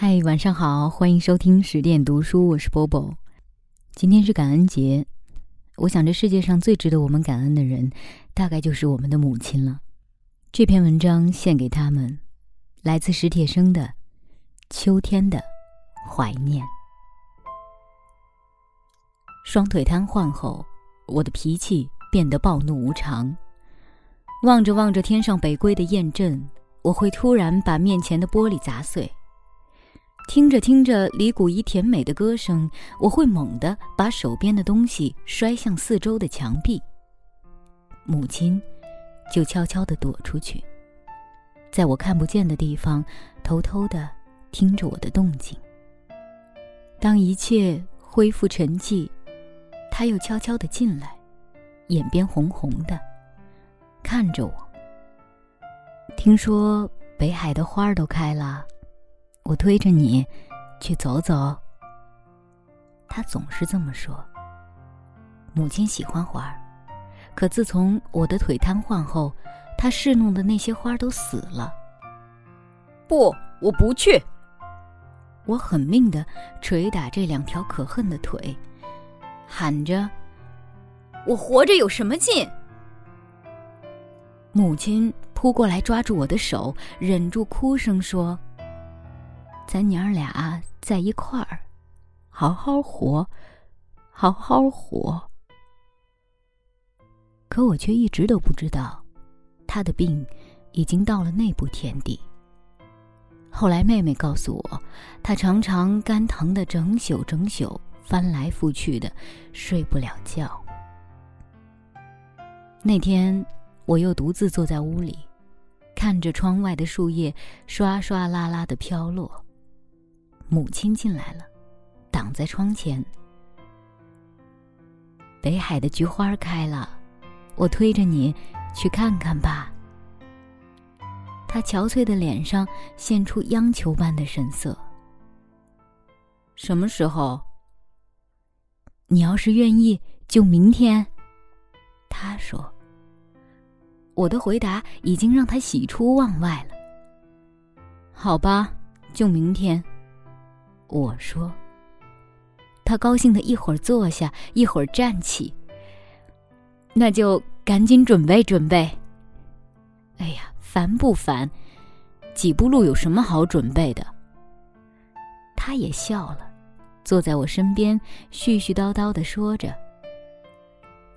嗨，晚上好，欢迎收听十点读书，我是波波。今天是感恩节，我想这世界上最值得我们感恩的人，大概就是我们的母亲了。这篇文章献给他们，来自史铁生的《秋天的怀念》。双腿瘫痪后，我的脾气变得暴怒无常。望着望着天上北归的雁阵，我会突然把面前的玻璃砸碎。听着听着李谷一甜美的歌声，我会猛地把手边的东西摔向四周的墙壁。母亲就悄悄地躲出去，在我看不见的地方偷偷地听着我的动静。当一切恢复沉寂，他又悄悄地进来，眼边红红的，看着我。听说北海的花儿都开了。我推着你去走走。他总是这么说。母亲喜欢花儿可自从我的腿瘫痪后，他侍弄的那些花都死了。不，我不去！我狠命的捶打这两条可恨的腿，喊着：“我活着有什么劲？”母亲扑过来抓住我的手，忍住哭声说。咱娘儿俩在一块儿，好好活，好好活。可我却一直都不知道，他的病已经到了那步田地。后来妹妹告诉我，他常常肝疼的整宿整宿，翻来覆去的，睡不了觉。那天，我又独自坐在屋里，看着窗外的树叶刷刷啦啦的飘落。母亲进来了，挡在窗前。北海的菊花开了，我推着你去看看吧。他憔悴的脸上现出央求般的神色。什么时候？你要是愿意，就明天。他说。我的回答已经让他喜出望外了。好吧，就明天。我说：“他高兴的一会儿坐下，一会儿站起。那就赶紧准备准备。哎呀，烦不烦？几步路有什么好准备的？”他也笑了，坐在我身边，絮絮叨叨的说着：“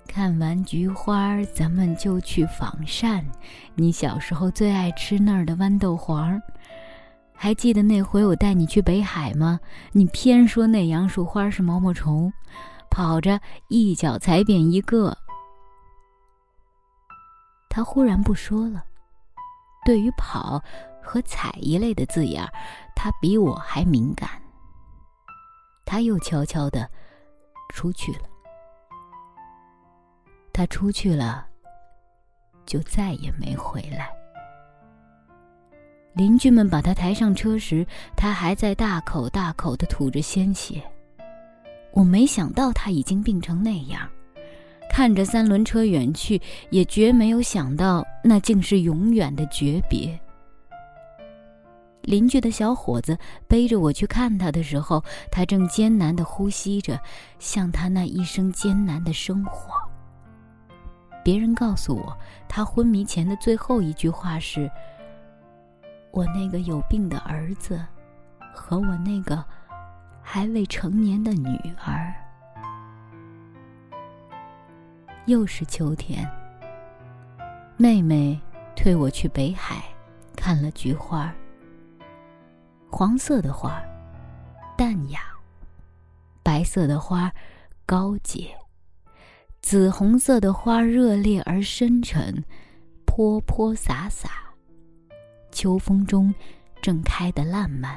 看完菊花，咱们就去仿膳。你小时候最爱吃那儿的豌豆黄儿。”还记得那回我带你去北海吗？你偏说那杨树花是毛毛虫，跑着一脚踩扁一个。他忽然不说了。对于跑和踩一类的字眼，他比我还敏感。他又悄悄的出去了。他出去了，就再也没回来。邻居们把他抬上车时，他还在大口大口的吐着鲜血。我没想到他已经病成那样，看着三轮车远去，也绝没有想到那竟是永远的诀别。邻居的小伙子背着我去看他的时候，他正艰难的呼吸着，像他那一生艰难的生活。别人告诉我，他昏迷前的最后一句话是。我那个有病的儿子，和我那个还未成年的女儿，又是秋天。妹妹推我去北海，看了菊花。黄色的花，淡雅；白色的花，高洁；紫红色的花，热烈而深沉，泼泼洒洒。秋风中，正开得烂漫。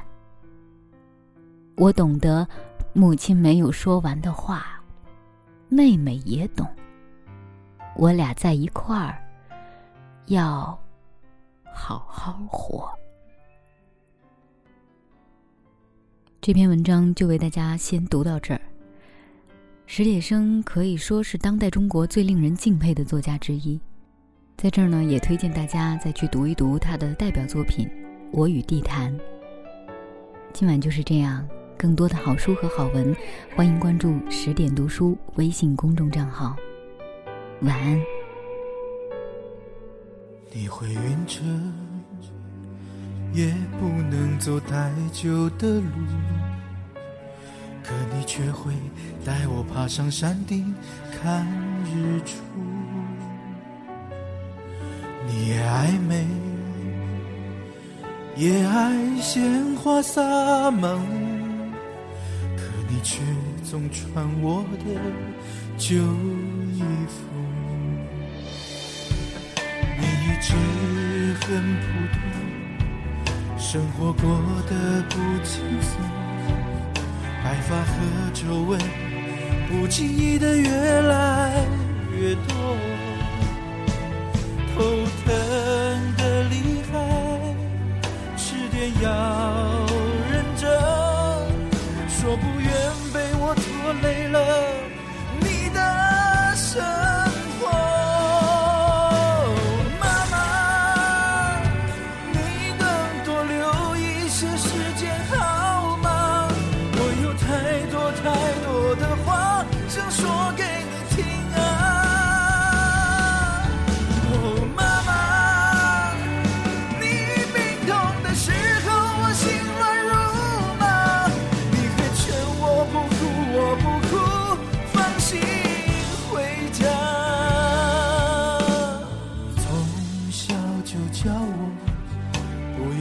我懂得母亲没有说完的话，妹妹也懂。我俩在一块儿，要好好活。这篇文章就为大家先读到这儿。史铁生可以说是当代中国最令人敬佩的作家之一。在这儿呢，也推荐大家再去读一读他的代表作品《我与地坛》。今晚就是这样。更多的好书和好文，欢迎关注十点读书微信公众账号。晚安。你会晕车，也不能走太久的路，可你却会带我爬上山顶看日出。你爱美，也爱鲜花洒满屋。你却总穿我的旧衣服，你一直很普通，生活过得不轻松，白发和皱纹不经意的越来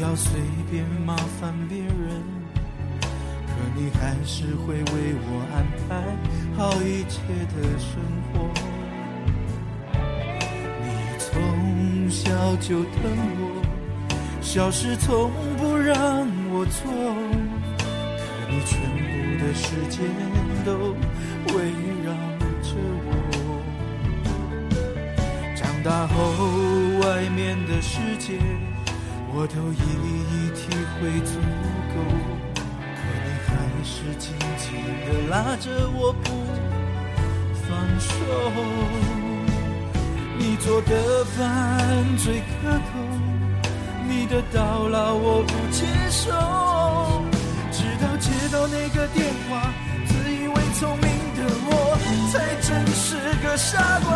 不要随便麻烦别人，可你还是会为我安排好一切的生活。你从小就疼我，小事从不让我做，可你全部的时间都围绕着我。长大后，外面的世界。我都一一体会足够，可你还是紧紧地拉着我不放手。你做的饭最可口，你的到老我不接受。直到接到那个电话，自以为聪明的我，才真是个傻瓜。